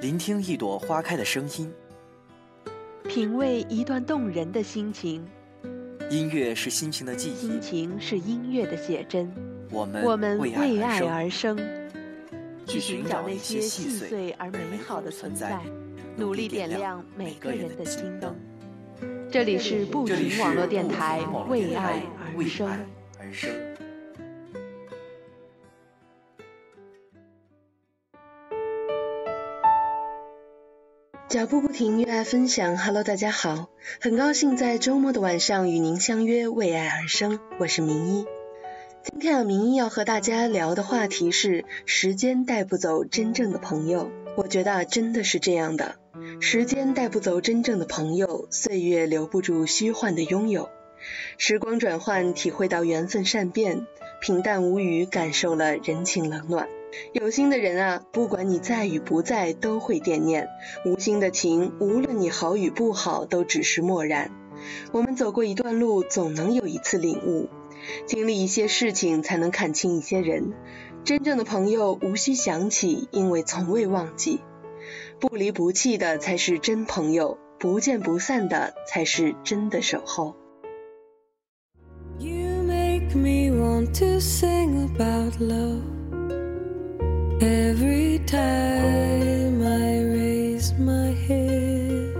聆听一朵花开的声音，品味一段动人的心情。音乐是心情的记忆，心情是音乐的写真。我们我们为为爱爱而生，去寻寻找那些些细碎而美好的存存在在，努力点亮每个人的心灯。这这里是不停网络电台为爱而生。脚步不停，越爱分享。Hello，大家好，很高兴在周末的晚上与您相约，为爱而生。我是明一。今天啊，明一要和大家聊的话题是：时间带不走真正的朋友。我觉得，真的是这样的，时间带不走真正的朋友，岁月留不住虚幻的拥有。时光转换，体会到缘分善变；平淡无语，感受了人情冷暖。有心的人啊，不管你在与不在，都会惦念；无心的情，无论你好与不好，都只是漠然。我们走过一段路，总能有一次领悟；经历一些事情，才能看清一些人。真正的朋友，无需想起，因为从未忘记。不离不弃的才是真朋友，不见不散的才是真的守候。You make me want to sing about love every time I raise my head.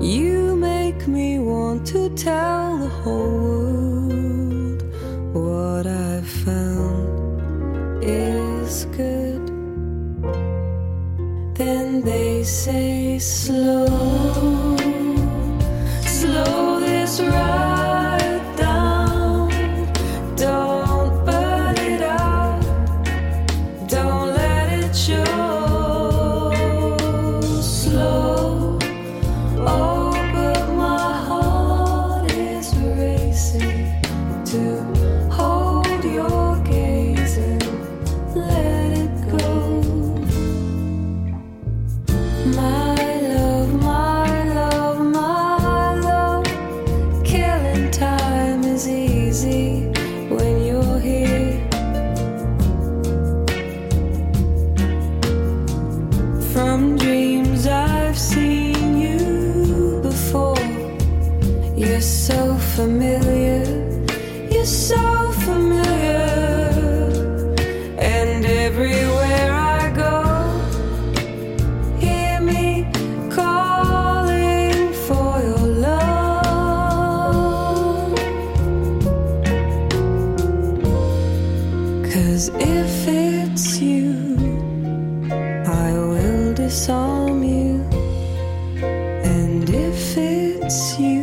You make me want to tell the whole world what I've found is good. Then they say slow, slow this ride disarm you. And if it's you,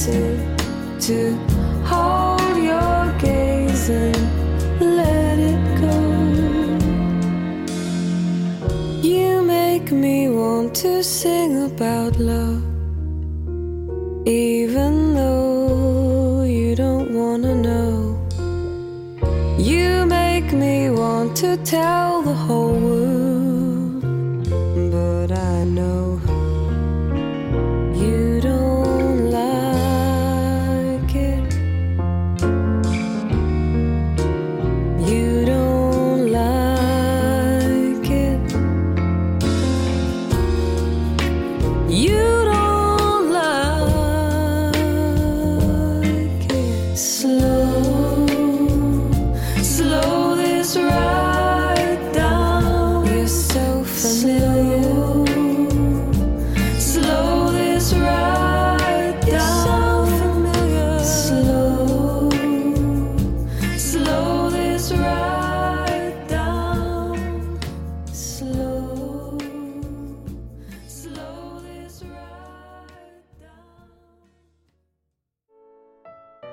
racing to hold your gaze and let it go. You make me want to sing about love, even though you don't wanna know. You make me want to tell the whole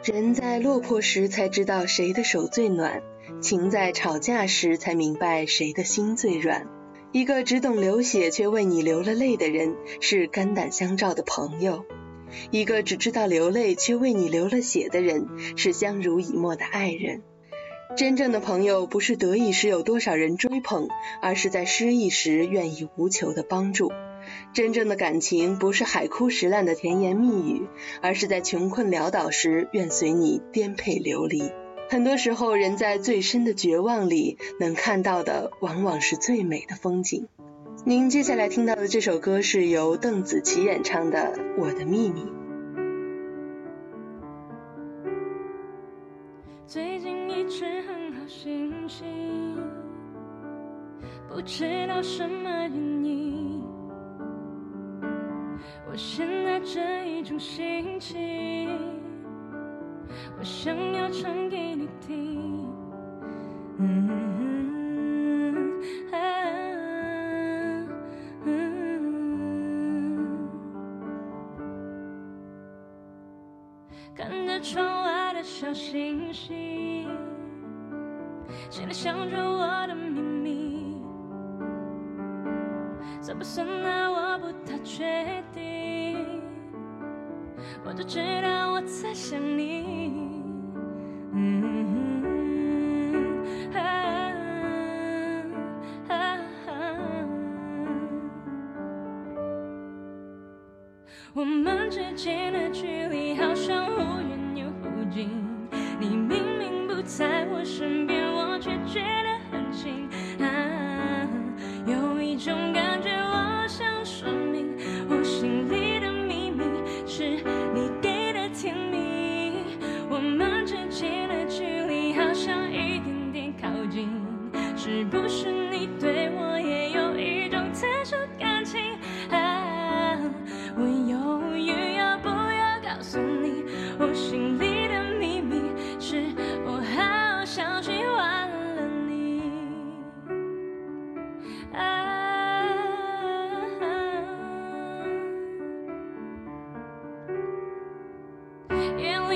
人在落魄时才知道谁的手最暖，情在吵架时才明白谁的心最软。一个只懂流血却为你流了泪的人，是肝胆相照的朋友；一个只知道流泪却为你流了血的人，是相濡以沫的爱人。真正的朋友不是得意时有多少人追捧，而是在失意时愿意无求的帮助。真正的感情不是海枯石烂的甜言蜜语，而是在穷困潦倒时愿随你颠沛流离。很多时候，人在最深的绝望里，能看到的往往是最美的风景。您接下来听到的这首歌是由邓紫棋演唱的《我的秘密》。最近一直很好心情，不知道什么原因，心情，我想要唱给你听。看着窗外的小星星，心里想着我的秘密，算不算爱？我不太确定，我只知道我在想你。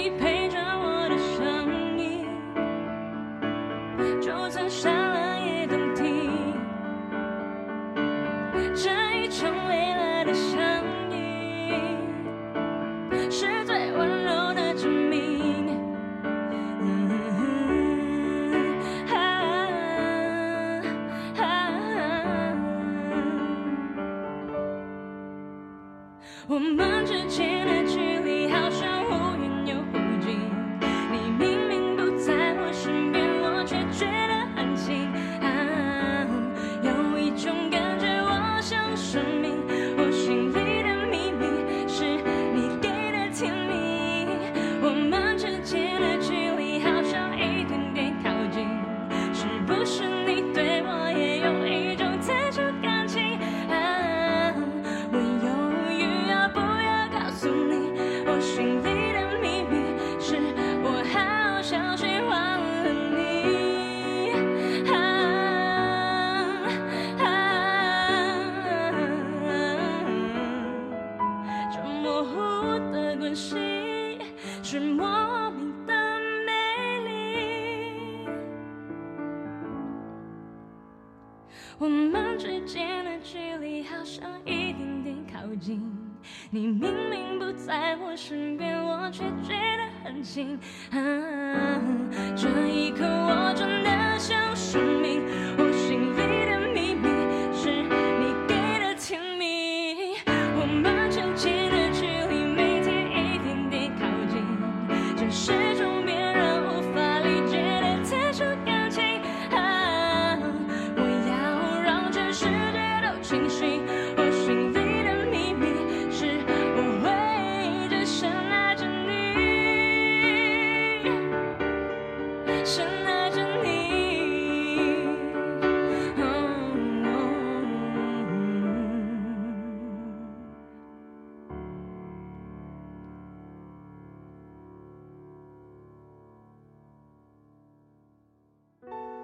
夜里是莫名的美丽。我们之间的距离好像一点点靠近，你明明不在我身边，我却觉得很近。啊，这一刻我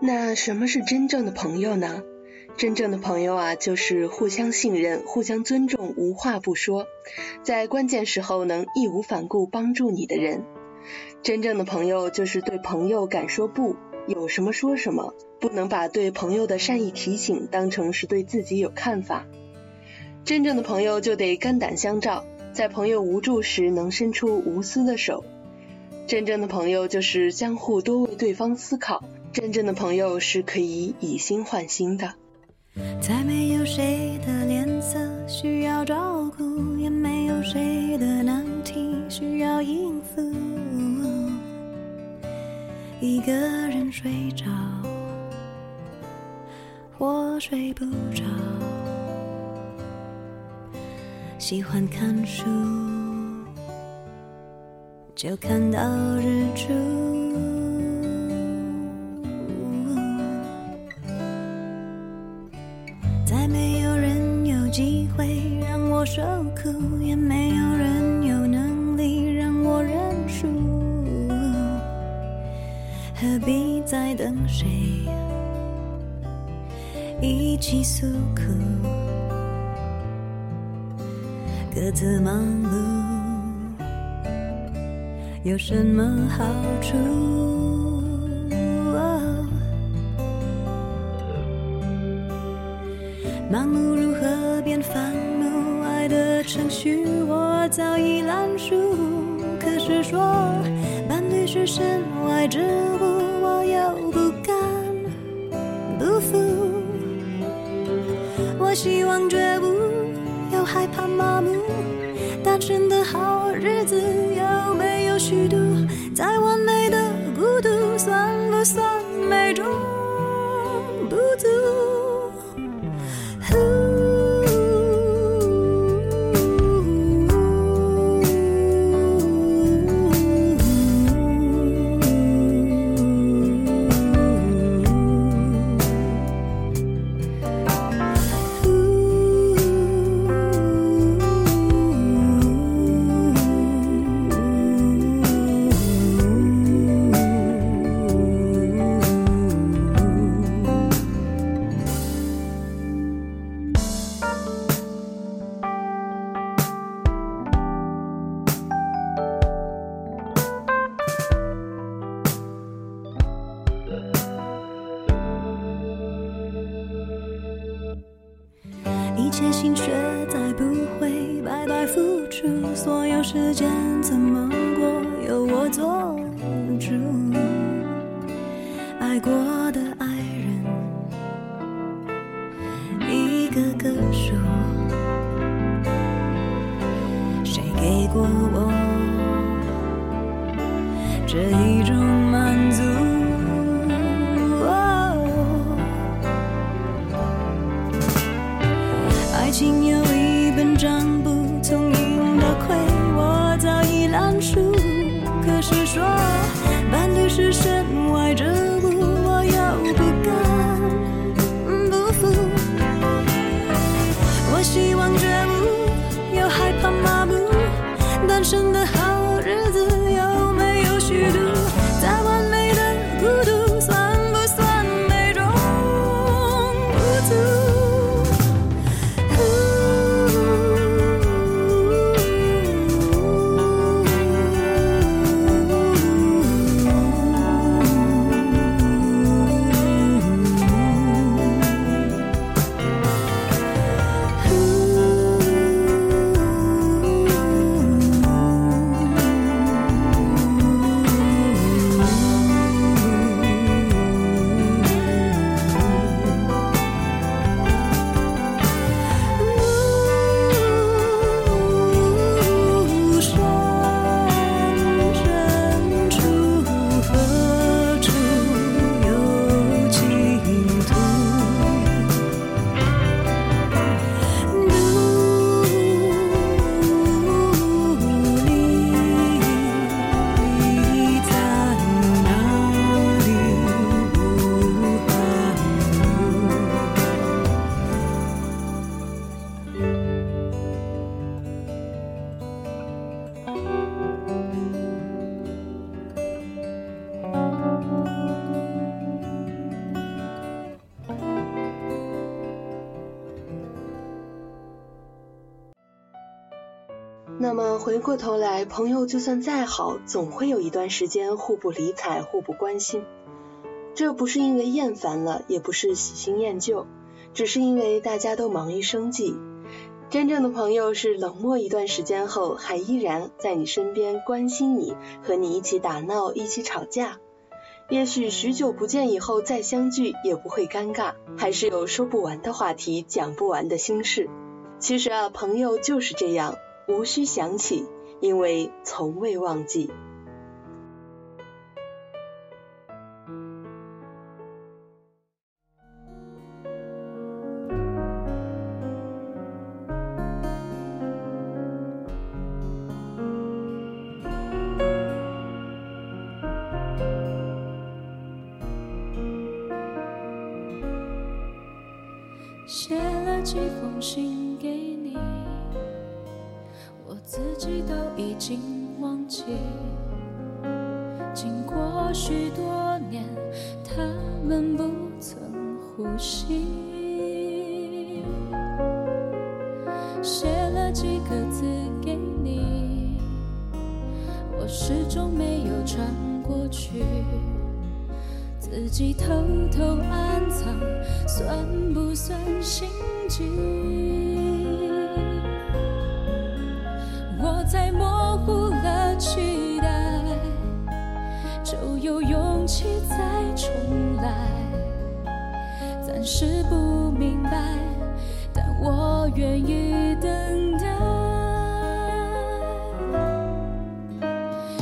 那什么是真正的朋友呢？真正的朋友啊，就是互相信任、互相尊重、无话不说，在关键时候能义无反顾帮助你的人。真正的朋友就是对朋友敢说不，有什么说什么，不能把对朋友的善意提醒当成是对自己有看法。真正的朋友就得肝胆相照，在朋友无助时能伸出无私的手。真正的朋友就是相互多为对方思考，真正的朋友是可以以心换心的。再没有谁的脸色需要照顾，也没有谁的难题需要应付。一个人睡着，或睡不着，喜欢看书，就看到日出。受苦，也没有人有能力让我认输。何必再等谁一起诉苦？各自忙碌有什么好处？盲目如何变烦？程序我早已烂熟。可是说伴侣是身外之物，我又不敢不服。我希望觉悟，又害怕麻木。单纯的好日子有没有虚度？一切心血再不会白白付出，所有时间怎么心有一本账簿，从赢到亏，我早已烂熟。可是说伴侣是谁朋友就算再好，总会有一段时间互不理睬、互不关心。这不是因为厌烦了，也不是喜新厌旧，只是因为大家都忙于生计。真正的朋友是冷漠一段时间后，还依然在你身边关心你，和你一起打闹，一起吵架。也许许久不见以后再相聚也不会尴尬，还是有说不完的话题，讲不完的心事。其实啊，朋友就是这样，无需想起，因为从未忘记。写了几封信经忘记。经过许多年，他们不曾呼吸。写了几个字给你，我始终没有传过去。自己偷偷暗藏，算不算心机？是不明白，但我愿意等待。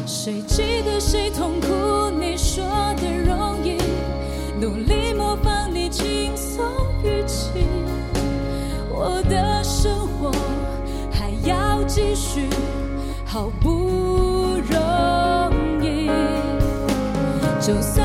谁记得谁痛苦？你说的容易，努力模仿你轻松语气。我的生活还要继续，好不容易。就算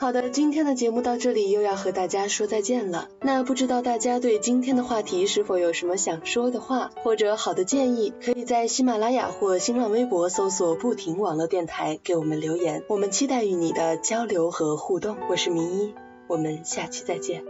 好的，今天的节目到这里又要和大家说再见了。那不知道大家对今天的话题是否有什么想说的话，或者好的建议，可以在喜马拉雅或新浪微博搜索“不停网络电台”给我们留言，我们期待与你的交流和互动。我是明一，我们下期再见。